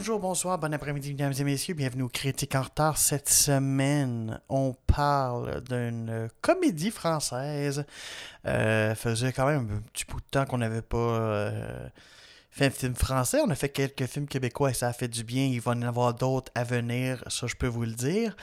Bonjour, bonsoir, bon après-midi, mesdames et messieurs. Bienvenue aux Critiques en retard. Cette semaine, on parle d'une comédie française. Euh, faisait quand même un petit bout de temps qu'on n'avait pas euh, fait un film français. On a fait quelques films québécois et ça a fait du bien. Il va y en avoir d'autres à venir, ça je peux vous le dire.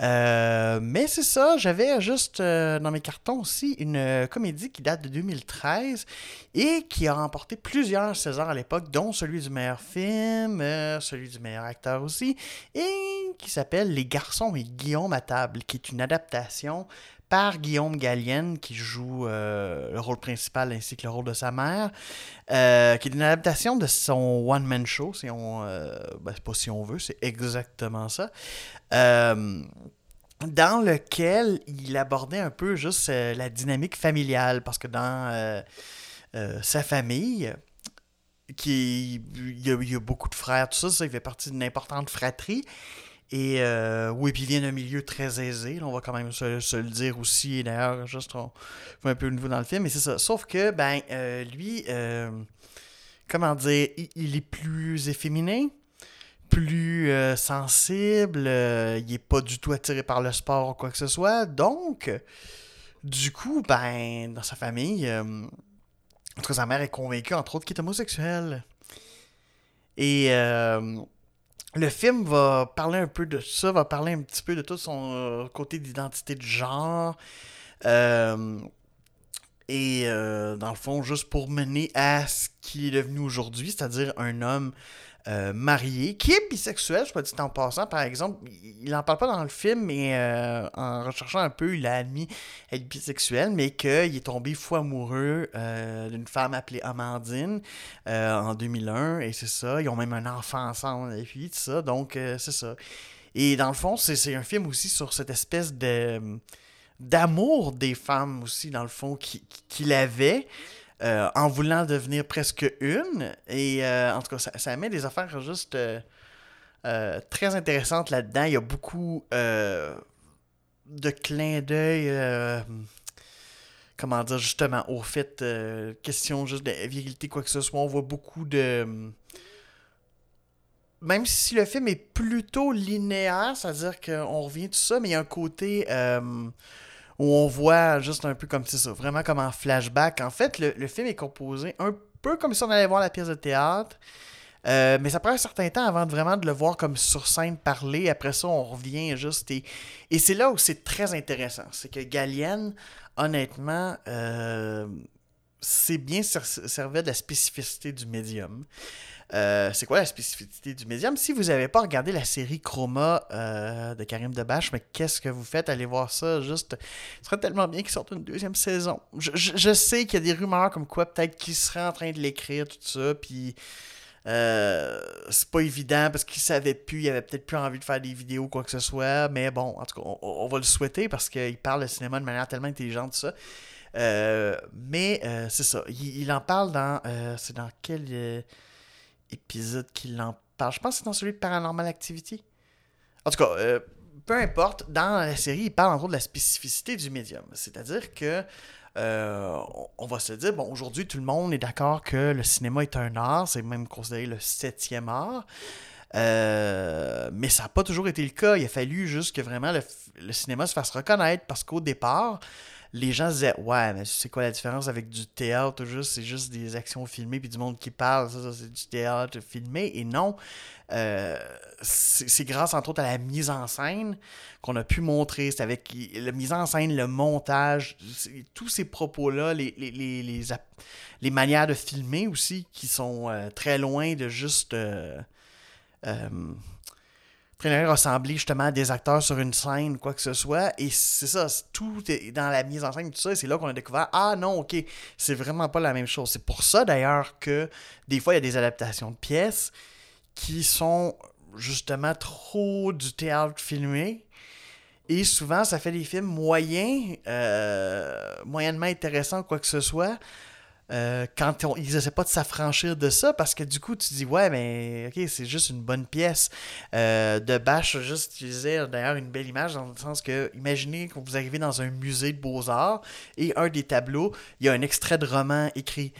Euh, mais c'est ça, j'avais juste euh, dans mes cartons aussi une euh, comédie qui date de 2013 et qui a remporté plusieurs Césars à l'époque, dont celui du meilleur film, celui du meilleur acteur aussi, et qui s'appelle Les garçons et Guillaume à table, qui est une adaptation par Guillaume Gallienne, qui joue le rôle principal ainsi que le rôle de sa mère, qui est une adaptation de son one-man show, si on, ben, pas si on veut, c'est exactement ça. Euh, dans lequel il abordait un peu juste euh, la dynamique familiale, parce que dans euh, sa famille, qui il y, a, beaucoup de frères, tout ça, ça il fait partie d'une importante fratrie. Et oui, puis il vient d'un milieu très aisé, on va quand même se, le dire aussi. Et d'ailleurs, juste on un peu au niveau dans le film, mais c'est ça. Sauf que, ben, lui, comment dire, il, est plus efféminé plus euh, sensible, euh, il est pas du tout attiré par le sport ou quoi que ce soit. Donc, du coup, ben, dans sa famille, euh, en tout cas, sa mère est convaincue, entre autres, qu'il est homosexuel. Et le film va parler un peu de ça, va parler un petit peu de tout son côté d'identité de genre. et dans le fond, juste pour mener à ce qu'il est devenu aujourd'hui, c'est-à-dire un homme euh, marié, qui est bisexuel, je peux dire en passant, par exemple. Il n'en parle pas dans le film, mais euh, en recherchant un peu, il a admis être bisexuel, mais qu'il est tombé fou amoureux euh, d'une femme appelée Amandine en 2001, et c'est ça. Ils ont même un enfant ensemble, et puis tout ça, donc c'est ça. Et dans le fond, c'est un film aussi sur cette espèce de d'amour des femmes aussi, dans le fond, qu'il avait. Euh, en voulant devenir presque une. Et euh, en tout cas, ça, met des affaires juste euh, très intéressantes là-dedans. Il y a beaucoup de clins d'œil. comment dire, justement, au fait, question juste de virilité, quoi que ce soit. On voit beaucoup de même si le film est plutôt linéaire, c'est-à-dire qu'on revient tout ça, mais il y a un côté où on voit juste un peu comme ça, vraiment comme en flashback. En fait, le, film est composé un peu comme si on allait voir la pièce de théâtre. Euh, mais ça prend un certain temps avant vraiment de le voir comme sur scène parler. Après ça, on revient juste. Et, et c'est là où c'est très intéressant. C'est que Gallienne, honnêtement, euh, c'est bien servait de la spécificité du médium. Euh, c'est quoi la spécificité du médium? Si vous n'avez pas regardé la série Chroma euh, de Karim Debache, mais qu'est-ce que vous faites? Allez voir ça. Juste, ce serait tellement bien qu'il sorte une deuxième saison. Je, sais qu'il y a des rumeurs comme quoi peut-être qu'il serait en train de l'écrire, tout ça, puis euh, c'est pas évident parce qu'il savait plus, il avait peut-être plus envie de faire des vidéos ou quoi que ce soit, mais bon, en tout cas, on, va le souhaiter parce qu'il parle de cinéma de manière tellement intelligente, ça. mais c'est ça, il, il, en parle dans. c'est dans quel épisode qu'il en parle. Je pense que c'est dans celui de Paranormal Activity. En tout cas, euh, peu importe, dans la série, il parle en gros de la spécificité du médium. C'est-à-dire que euh, on va se dire, bon, aujourd'hui, tout le monde est d'accord que le cinéma est un art, c'est même considéré le septième art. Euh, mais ça n'a pas toujours été le cas. Il a fallu juste que vraiment le, le cinéma se fasse reconnaître parce qu'au départ, les gens disaient Ouais, mais c'est quoi la différence avec du théâtre juste C'est juste des actions filmées puis du monde qui parle, ça, c'est du théâtre filmé. Et non, euh, c'est grâce entre autres à la mise en scène qu'on a pu montrer. C'est avec la mise en scène, le montage, tous ces propos-là, les, les, les, manières de filmer aussi qui sont euh, très loin de juste. Euh, ressembler justement à des acteurs sur une scène, quoi que ce soit. Et c'est ça, tout est dans la mise en scène, tout ça. Et c'est là qu'on a découvert, ah non, ok, c'est vraiment pas la même chose. C'est pour ça d'ailleurs que des fois, il y a des adaptations de pièces qui sont justement trop du théâtre filmé. Et souvent, ça fait des films moyens, euh, moyennement intéressants, quoi que ce soit. Euh, quand ils essaient pas de s'affranchir de ça, parce que du coup, tu dis, ouais, mais ok, c'est juste une bonne pièce. Euh, de Bach juste utilisé d'ailleurs une belle image dans le sens que, imaginez que vous arrivez dans un musée de beaux-arts et un des tableaux, il y a un extrait de roman écrit.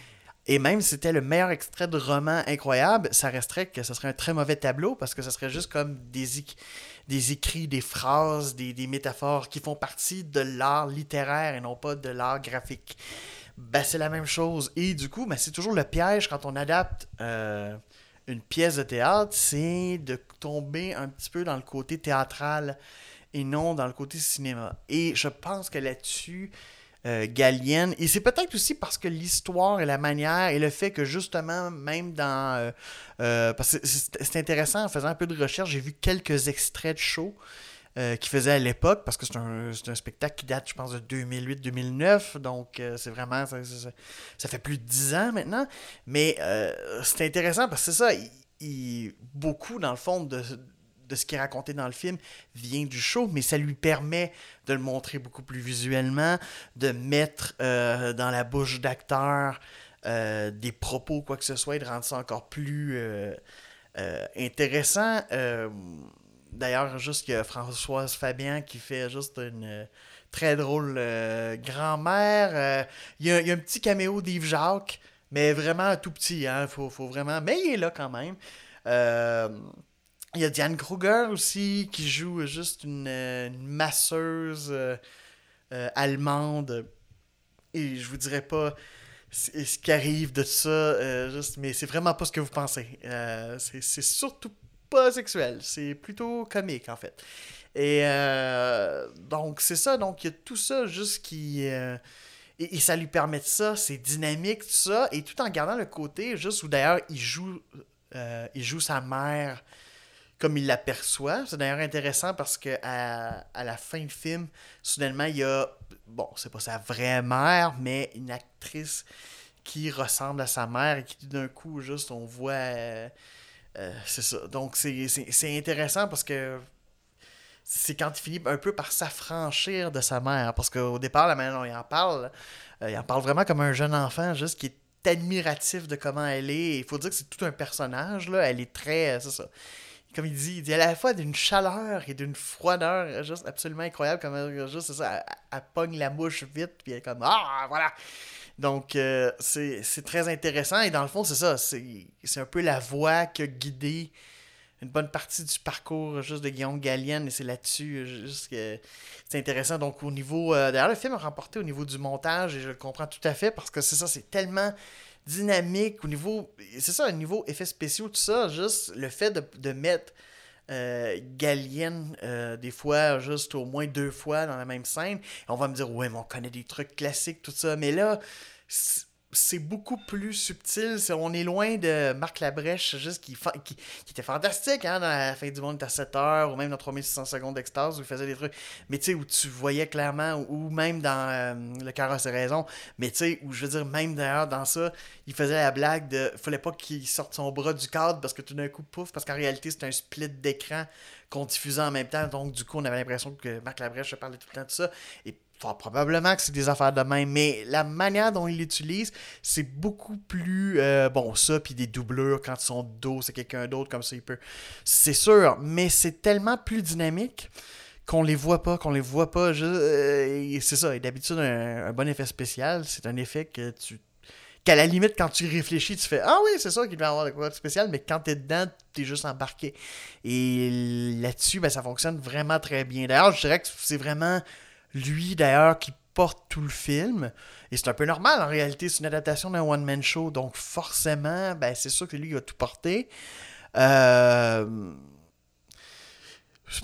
Et même si c'était le meilleur extrait de roman incroyable, ça resterait que ce serait un très mauvais tableau parce que ce serait juste comme des, des écrits, des phrases, des, des métaphores qui font partie de l'art littéraire et non pas de l'art graphique ben, c'est la même chose. Et du coup, ben, c'est toujours le piège quand on adapte euh, une pièce de théâtre, c'est de tomber un petit peu dans le côté théâtral et non dans le côté cinéma. Et je pense que là-dessus, euh, Gallienne, et c'est peut-être aussi parce que l'histoire et la manière et le fait que justement, même dans... Euh, parce c'est intéressant, en faisant un peu de recherche, j'ai vu quelques extraits de show euh, qui faisait à l'époque, parce que c'est un, un, spectacle qui date, je pense, de 2008-2009, donc euh, c'est vraiment, ça, ça, fait plus de 10 ans maintenant, mais euh, c'est intéressant parce que c'est ça, il, beaucoup, dans le fond, de, de ce qui est raconté dans le film vient du show, mais ça lui permet de le montrer beaucoup plus visuellement, de mettre dans la bouche d'acteurs des propos, quoi que ce soit, et de rendre ça encore plus intéressant D'ailleurs, juste que Françoise Fabien qui fait juste une euh, très drôle euh, grand-mère. Euh, il y, a un petit caméo d'Yves Jacques, mais vraiment tout petit. Hein, faut, vraiment... Mais il est là quand même. Il y a Diane Kruger aussi qui joue juste une, masseuse allemande. Et je vous dirais pas ce qui arrive de ça, juste, mais c'est vraiment pas ce que vous pensez. c'est surtout pas sexuel, c'est plutôt comique en fait. Et euh, donc c'est ça, donc il y a tout ça juste qui... Euh, et, ça lui permet de ça, c'est dynamique, tout ça, et tout en gardant le côté juste où d'ailleurs il joue, euh, il joue sa mère comme il l'aperçoit. C'est d'ailleurs intéressant parce que à, à, la fin du film, soudainement, il y a, bon, c'est pas sa vraie mère, mais une actrice qui ressemble à sa mère et qui d'un coup, juste, on voit c'est ça. Donc, c'est intéressant parce que c'est quand il finit un peu par s'affranchir de sa mère. Parce qu'au départ, la manière dont il en parle, euh, il en parle vraiment comme un jeune enfant, juste qui est admiratif de comment elle est. Il faut dire que c'est tout un personnage, là. Elle est très. Euh, c'est ça. Comme il dit, il dit à la fois d'une chaleur et d'une froideur juste absolument incroyable. Comme juste, ça, elle, la mouche vite, puis elle est comme Ah, voilà! Donc, euh, c'est très intéressant. Et dans le fond, c'est ça. C'est un peu la voie qui a guidé une bonne partie du parcours juste de Guillaume Gallienne. Et c'est là-dessus juste que c'est intéressant. Donc, au niveau. Euh, d'ailleurs, le film a remporté au niveau du montage, et je le comprends tout à fait, parce que c'est ça, c'est tellement dynamique au niveau. C'est ça, au niveau effets spéciaux, tout ça. Juste le fait de, de mettre. Euh, Gallienne, des fois, juste au moins deux fois dans la même scène. on va me dire, ouais, mais on connaît des trucs classiques, tout ça. Mais là, c'est beaucoup plus subtil. on est loin de Marc Labrèche, juste qui, qui, était fantastique hein, dans la fin du monde à 7 heures, ou même dans 3600 secondes d'extase, où il faisait des trucs. Mais tu sais, où tu voyais clairement, ou même dans euh, Le cœur a ses raisons, mais tu sais, où je veux dire, même d'ailleurs dans ça, il faisait la blague de. Fallait pas qu'il sorte son bras du cadre parce que tout d'un coup, pouf, parce qu'en réalité, c'est un split d'écran qu'on diffusait en même temps. Donc, du coup, on avait l'impression que Marc Labrèche parlait tout le temps de ça. Et probablement que c'est des affaires de même, mais la manière dont il l'utilise, c'est beaucoup plus euh, bon ça, puis des doublures quand ils sont dos, c'est quelqu'un d'autre comme ça, il peut. C'est sûr, mais c'est tellement plus dynamique qu'on les voit pas, qu'on les voit pas. Euh, c'est ça, et d'habitude, un, bon effet spécial, c'est un effet que tu qu'à la limite, quand tu réfléchis, tu fais Ah oui, c'est ça qu'il va y avoir de quoi de spécial, mais quand t'es dedans, t'es juste embarqué. Et là-dessus, ben, ça fonctionne vraiment très bien. D'ailleurs, je dirais que c'est vraiment lui, d'ailleurs, qui porte tout le film. Et c'est un peu normal, en réalité, c'est une adaptation d'un one-man show, donc forcément, ben, c'est sûr que lui, il va tout porter. Euh,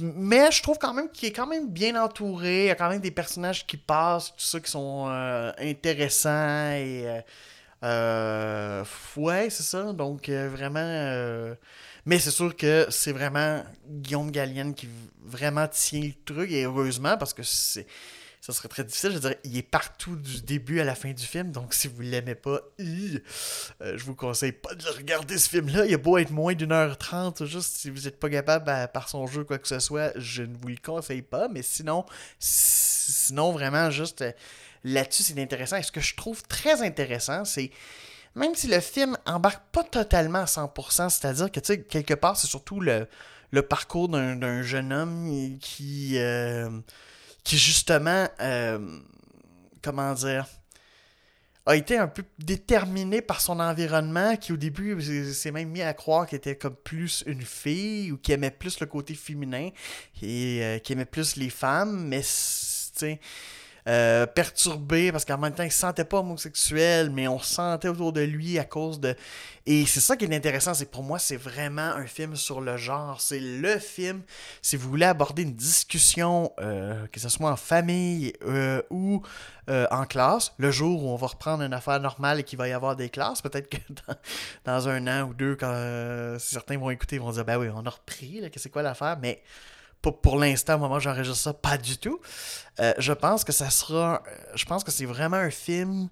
mais je trouve quand même qu'il est quand même bien entouré. Il y a quand même des personnages qui passent, tout ça, qui sont euh, intéressants. Et, euh, ouais, c'est ça. Donc, vraiment. Mais c'est sûr que c'est vraiment Guillaume Gallienne qui vraiment tient le truc, et heureusement, parce que c'est ça serait très difficile. Je dirais, il est partout du début à la fin du film. Donc, si vous l'aimez pas, euh, je vous conseille pas de regarder ce film-là. Il a beau être moins d'une heure trente. Juste si vous n'êtes pas capable par son jeu, quoi que ce soit, je ne vous le conseille pas. Mais sinon, sinon vraiment, juste là-dessus, c'est intéressant. Et ce que je trouve très intéressant, c'est même si le film embarque pas totalement à 100%, c'est-à-dire que, tu sais, quelque part, c'est surtout le, parcours d'un jeune homme qui, euh, qui justement, euh, comment dire, a été un peu déterminé par son environnement, qui au début s'est même mis à croire qu'il était comme plus une fille ou qui aimait plus le côté féminin et euh, qui aimait plus les femmes, mais tu sais euh, perturbé parce qu'en même temps, il se sentait pas homosexuel, mais on sentait autour de lui à cause de. Et c'est ça qui est intéressant, c'est pour moi, c'est vraiment un film sur le genre. C'est le film, si vous voulez aborder une discussion, euh, que ce soit en famille euh, ou en classe, le jour où on va reprendre une affaire normale et qu'il va y avoir des classes, peut-être que dans, un an ou deux, quand certains vont écouter, vont dire Ben oui, on a repris, que c'est quoi l'affaire, mais pour, pour l'instant, au moment où j'enregistre ça, pas du tout. Euh, je pense que ça sera. Je pense que c'est vraiment un film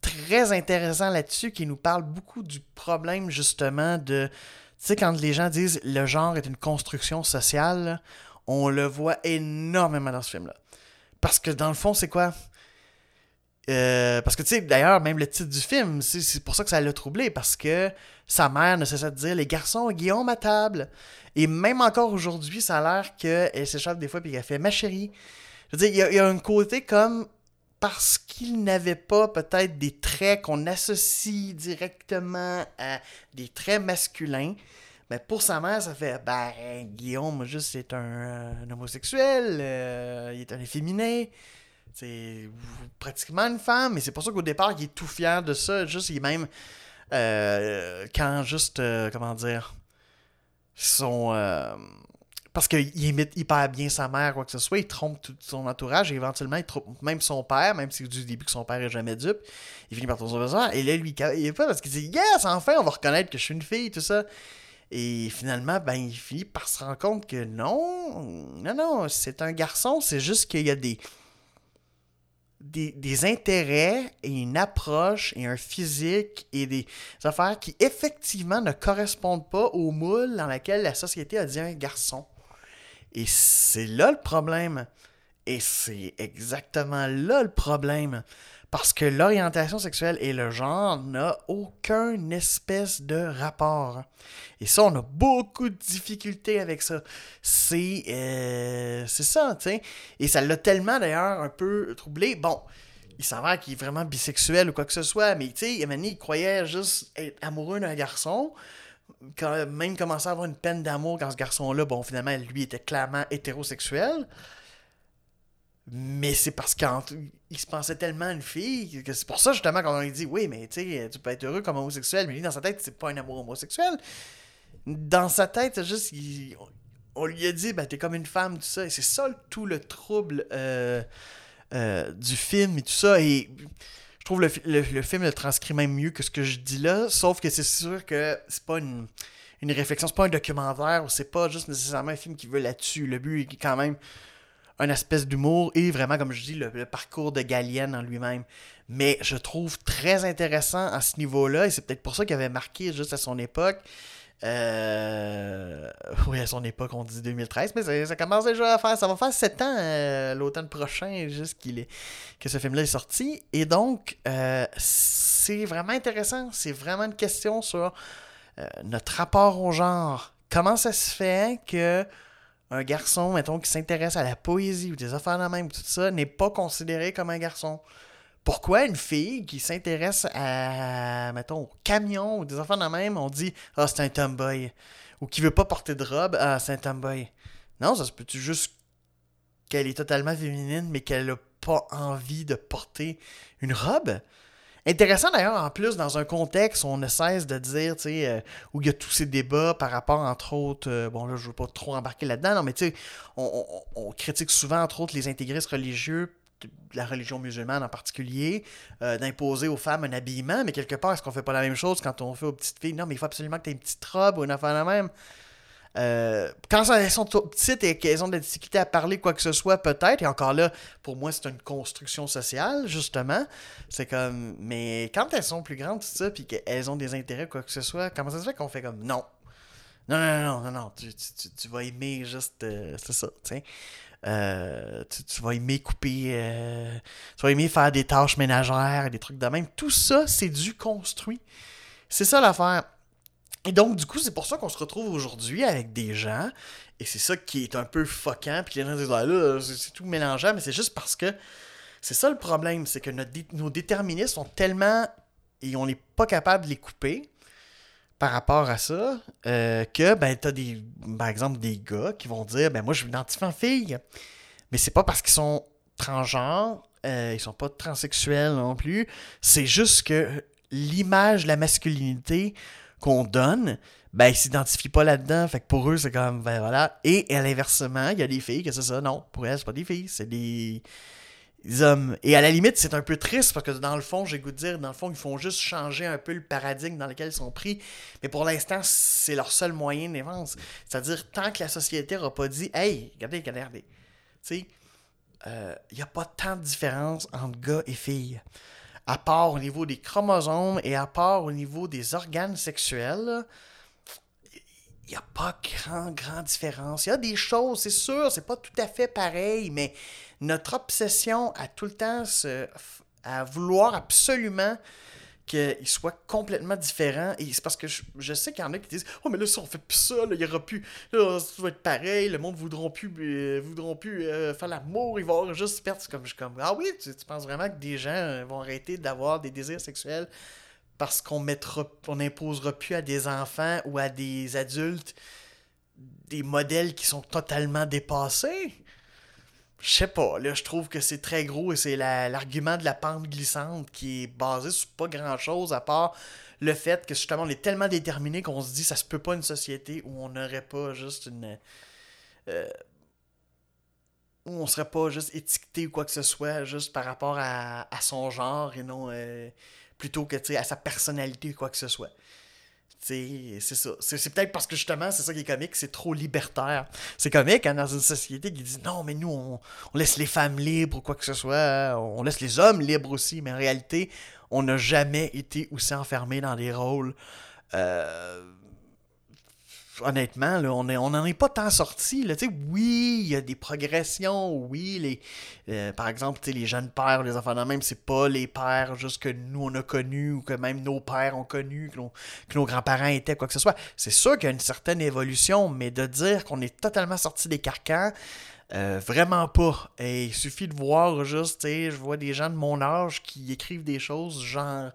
très intéressant là-dessus qui nous parle beaucoup du problème justement de. Tu sais, quand les gens disent le genre est une construction sociale, on le voit énormément dans ce film-là. Parce que dans le fond, c'est quoi? Euh, parce que, tu sais, d'ailleurs, même le titre du film, c'est pour ça que ça l'a troublé, parce que sa mère ne cessait de dire Les garçons, Guillaume à table. Et même encore aujourd'hui, ça a l'air qu'elle s'échappe des fois puis qu'elle fait Ma chérie. Je veux dire, il y, a un côté comme parce qu'il n'avait pas peut-être des traits qu'on associe directement à des traits masculins. Mais pour sa mère, ça fait Ben, Guillaume, juste, c'est un, homosexuel, euh, il est un efféminé c'est pratiquement une femme, mais c'est pour ça qu'au départ, il est tout fier de ça. Juste, il est même. Euh, quand juste. Euh, comment dire. Son. Euh, parce qu'il imite hyper bien sa mère, quoi que ce soit, il trompe tout son entourage et éventuellement il trompe même son père, même si du début que son père est jamais dupe, il finit par son père. Et là, lui, il est pas parce qu'il dit Yes, enfin, on va reconnaître que je suis une fille, tout ça. Et finalement, ben, il finit par se rendre compte que non, non, non, c'est un garçon, c'est juste qu'il y a des des, intérêts et une approche et un physique et des affaires qui effectivement ne correspondent pas au moule dans lequel la société a dit un garçon. Et c'est là le problème. Et c'est exactement là le problème. Parce que l'orientation sexuelle et le genre n'ont aucun espèce de rapport. Et ça, on a beaucoup de difficultés avec ça. C'est euh, c'est ça, tu sais. Et ça l'a tellement d'ailleurs un peu troublé. Bon, il s'avère qu'il est vraiment bisexuel ou quoi que ce soit, mais tu sais, il croyait juste être amoureux d'un garçon. Même commençait à avoir une peine d'amour quand ce garçon-là, bon, finalement, lui était clairement hétérosexuel. Mais c'est parce qu'il se pensait tellement une fille que c'est pour ça justement qu'on lui dit oui, mais tu sais, tu peux être heureux comme homosexuel, mais lui dans sa tête, c'est pas un amour homosexuel. Dans sa tête, c'est juste on lui a dit ben t'es comme une femme, tout ça. Et c'est ça tout le trouble euh, euh, du film et tout ça. Et je trouve le, le, film le transcrit même mieux que ce que je dis là, sauf que c'est sûr que c'est pas une, une réflexion, c'est pas un documentaire, c'est pas juste nécessairement un film qui veut là-dessus. Le but est quand même un espèce d'humour et vraiment, comme je dis, le, parcours de Gallienne en lui-même. Mais je trouve très intéressant à ce niveau-là, et c'est peut-être pour ça qu'il avait marqué juste à son époque. Euh... Oui, à son époque, on dit 2013, mais ça, commence déjà à faire. Ça va faire 7 ans euh, l'automne prochain, juste qu'il est, que ce film-là est sorti. Et donc, euh, c'est vraiment intéressant. C'est vraiment une question sur notre rapport au genre. Comment ça se fait que un garçon, mettons, qui s'intéresse à la poésie ou des affaires de même, tout ça, n'est pas considéré comme un garçon. Pourquoi une fille qui s'intéresse à, mettons, au camion ou des affaires de même, on dit « Ah, c'est un tomboy » ou qui veut pas porter de robe « Ah, c'est un tomboy ». Non, ça se peut-tu juste qu'elle est totalement féminine, mais qu'elle a pas envie de porter une robe? Intéressant d'ailleurs, en plus, dans un contexte où on ne cesse de dire, tu sais, euh, où il y a tous ces débats par rapport, entre autres, euh, bon là, je veux pas trop embarquer là-dedans, non, mais tu sais, on, critique souvent, entre autres, les intégristes religieux la religion musulmane en particulier, euh, d'imposer aux femmes un habillement, mais quelque part, est-ce qu'on fait pas la même chose quand on fait aux petites filles? Non, mais il faut absolument que tu aies une petite robe ou une affaire la même. Euh, quand elles sont petites et qu'elles ont de la difficulté à parler quoi que ce soit, peut-être, et encore là, pour moi, c'est une construction sociale, justement. C'est comme, mais quand elles sont plus grandes, tout ça, puis qu'elles ont des intérêts quoi que ce soit, comment ça se fait qu'on fait comme non? Non, non, non, non, non, tu, tu, vas aimer juste, euh, c'est ça, tu sais. Euh, tu, vas aimer couper, tu vas aimer faire des tâches ménagères, des trucs de même. Tout ça, c'est du construit. C'est ça l'affaire. Et donc, du coup, c'est pour ça qu'on se retrouve aujourd'hui avec des gens, et c'est ça qui est un peu fuckant, puis les gens disent, ah, là, c'est tout mélangeant, mais c'est juste parce que c'est ça le problème, c'est que nos déterministes sont tellement, et on n'est pas capable de les couper, par rapport à ça euh, que ben t'as des par exemple des gars qui vont dire ben moi je m'identifie en fille mais c'est pas parce qu'ils sont transgenres euh, ils sont pas transsexuels non plus. C'est juste que l'image de la masculinité qu'on donne ben ils s'identifient pas là-dedans fait que pour eux c'est comme ben voilà et à l'inversement il y a des filles que c'est ça non pour elles c'est pas des filles c'est des hommes. Et à la limite, c'est un peu triste parce que dans le fond, j'ai goût de dire, dans le fond, ils font juste changer un peu le paradigme dans lequel ils sont pris. Mais pour l'instant, c'est leur seul moyen d'avance. C'est-à-dire, tant que la société n'aura pas dit, hey, regardez, regardez. Tu sais, il euh, n'y a pas tant de différence entre gars et filles. À part au niveau des chromosomes et à part au niveau des organes sexuels, il n'y a pas grand, grand différence. Il y a des choses, c'est sûr, c'est pas tout à fait pareil, mais notre obsession à tout le temps à vouloir absolument qu'il soit complètement différent. Et c'est parce que je, sais qu'il y en a qui disent Oh, mais là, si on fait plus ça, il y aura plus. Là, ça va être pareil, le monde voudra plus, euh, voudront plus euh, faire l'amour, ils vont juste perdre. Comme, comme Ah oui, tu, penses vraiment que des gens euh, vont arrêter d'avoir des désirs sexuels parce qu'on mettra on n'imposera plus à des enfants ou à des adultes des modèles qui sont totalement dépassés? Je sais pas, là je trouve que c'est très gros et c'est l'argument de la pente glissante qui est basé sur pas grand chose à part le fait que justement on est tellement déterminé qu'on se dit ça se peut pas une société où on n'aurait pas juste une. Euh, où on serait pas juste étiqueté ou quoi que ce soit juste par rapport à, son genre et non. Euh, plutôt que à sa personnalité ou quoi que ce soit. C'est ça. C'est peut-être parce que justement, c'est ça qui est comique, c'est trop libertaire. C'est comique hein, dans une société qui dit non, mais nous, on, laisse les femmes libres ou quoi que ce soit. On laisse les hommes libres aussi, mais en réalité, on n'a jamais été aussi enfermé dans des rôles euh, honnêtement, on n'en est pas tant sorti. Oui, il y a des progressions, oui, les, euh, par exemple, les jeunes pères, les enfants de même, c'est pas les pères juste que nous on a connus ou que même nos pères ont connu, que nos, grands-parents étaient, quoi que ce soit. C'est sûr qu'il y a une certaine évolution, mais de dire qu'on est totalement sorti des carcans, euh, vraiment pas. Et il suffit de voir juste, je vois des gens de mon âge qui écrivent des choses genre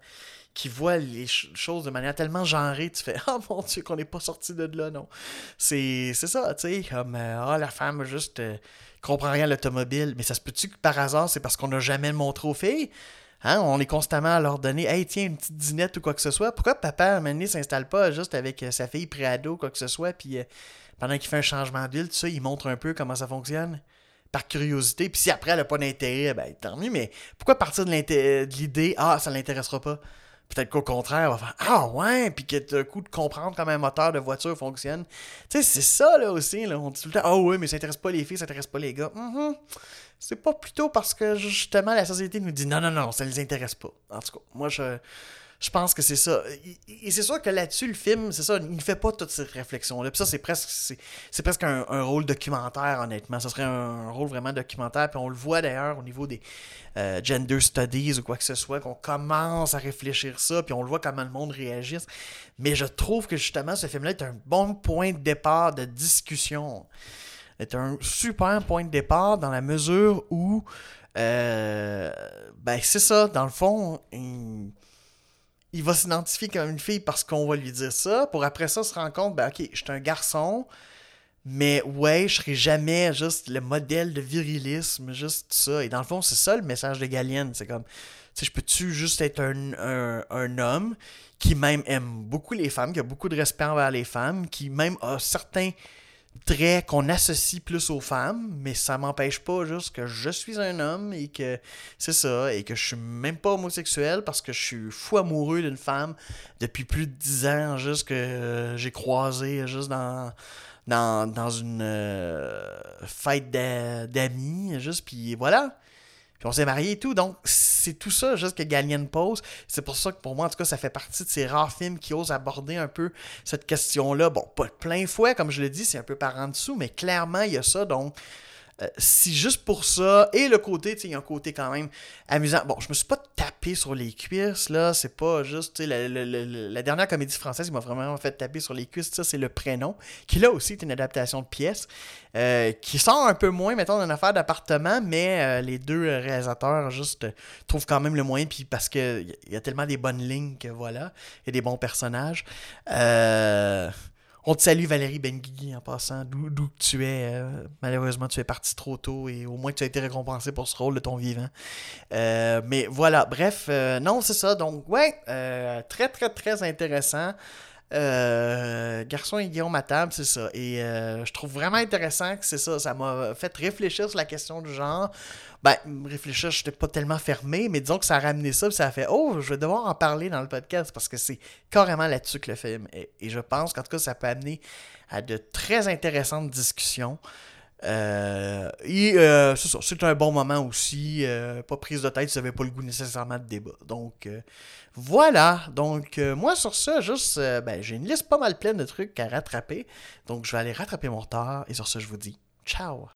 qui voit les choses de manière tellement genrée, tu fais Oh mon Dieu, qu'on n'est pas sorti de là, non. C'est ça, tu sais, comme euh, Ah, la femme juste euh, comprend rien à l'automobile. Mais ça se peut-tu que par hasard, c'est parce qu'on n'a jamais montré aux filles? Hein, on est constamment à leur donner Hey, tiens, une petite dinette ou quoi que ce soit. Pourquoi papa, à s'installe pas juste avec euh, sa fille pré-ado, quoi que ce soit, puis pendant qu'il fait un changement d'huile, tu sais, il montre un peu comment ça fonctionne? Par curiosité. Puis si après elle n'a pas d'intérêt, ben tant mieux, mais pourquoi partir de l'idée Ah, ça l'intéressera pas Peut-être qu'au contraire, on va faire Ah ouais, puis que as coup de comprendre comment un moteur de voiture fonctionne. Tu sais, c'est ça là aussi. Là. On dit tout le temps Ah ouais, mais ça intéresse pas les filles, ça intéresse pas les gars. Mm-hmm. C'est pas plutôt parce que justement la société nous dit non, non, non, ça les intéresse pas. En tout cas, moi je je pense que c'est ça. Et c'est sûr que là-dessus, le film, c'est ça, il ne fait pas toutes ces réflexions-là. Puis ça, c'est presque, c'est, presque un, rôle documentaire, honnêtement. Ce serait un, rôle vraiment documentaire. Puis on le voit d'ailleurs au niveau des euh, gender studies ou quoi que ce soit, qu'on commence à réfléchir ça, puis on le voit comment le monde réagit. Mais je trouve que justement, ce film-là est un bon point de départ de discussion. est un super point de départ dans la mesure où, euh, ben c'est ça, dans le fond, va s'identifier comme une fille parce qu'on va lui dire ça, pour après ça se rendre compte, ben ok, je suis un garçon, mais ouais, je serai jamais juste le modèle de virilisme, juste ça. Et dans le fond, c'est ça le message de Galien. C'est comme, tu je peux-tu juste être un, un, homme qui même aime beaucoup les femmes, qui a beaucoup de respect envers les femmes, qui même a certains traits qu'on associe plus aux femmes, mais ça m'empêche pas juste que je suis un homme et que c'est ça, et que je suis même pas homosexuel parce que je suis fou amoureux d'une femme depuis plus de dix ans, juste que j'ai croisé juste dans, dans, une euh, fête d'amis, juste, puis voilà. Puis on s'est mariés et tout. Donc, c'est tout ça juste que Galien pose. C'est pour ça que pour moi, en tout cas, ça fait partie de ces rares films qui osent aborder un peu cette question-là. Bon, pas de plein fouet, comme je le dis, c'est un peu par en dessous, mais clairement, il y a ça. Donc, euh, si juste pour ça, et le côté, il y a un côté quand même amusant. Bon, je me suis pas tapé sur les cuisses, là, c'est pas juste, tu sais, la, dernière comédie française qui m'a vraiment fait taper sur les cuisses, ça, c'est Le Prénom, qui là aussi est une adaptation de pièce, euh, qui sort un peu moins, mettons, d'une affaire d'appartement, mais euh, les deux réalisateurs, juste, trouvent quand même le moyen, puis parce qu'il y a tellement des bonnes lignes que voilà, et des bons personnages. Euh on te salue Valérie Benguigui en passant, d'où tu es. Euh, malheureusement, tu es parti trop tôt et au moins tu as été récompensé pour ce rôle de ton vivant. Euh, mais voilà, bref, euh, non, c'est ça. Donc, ouais, très, très, très intéressant. Euh, Garçon et Guillaume à table, c'est ça. Et euh, je trouve vraiment intéressant que c'est ça. Ça m'a fait réfléchir sur la question du genre. Ben, réfléchir, je n'étais pas tellement fermé, mais disons que ça a ramené ça, puis ça a fait Oh, je vais devoir en parler dans le podcast parce que c'est carrément là-dessus que le film. Et je pense qu'en tout cas, ça peut amener à de très intéressantes discussions. Euh, et euh, c'est ça, c'est un bon moment aussi. Euh, pas prise de tête vous n'avez pas le goût nécessairement de débat. Donc voilà. Donc moi sur ça, juste ben, j'ai une liste pas mal pleine de trucs à rattraper. Donc je vais aller rattraper mon retard. Et sur ça, je vous dis ciao.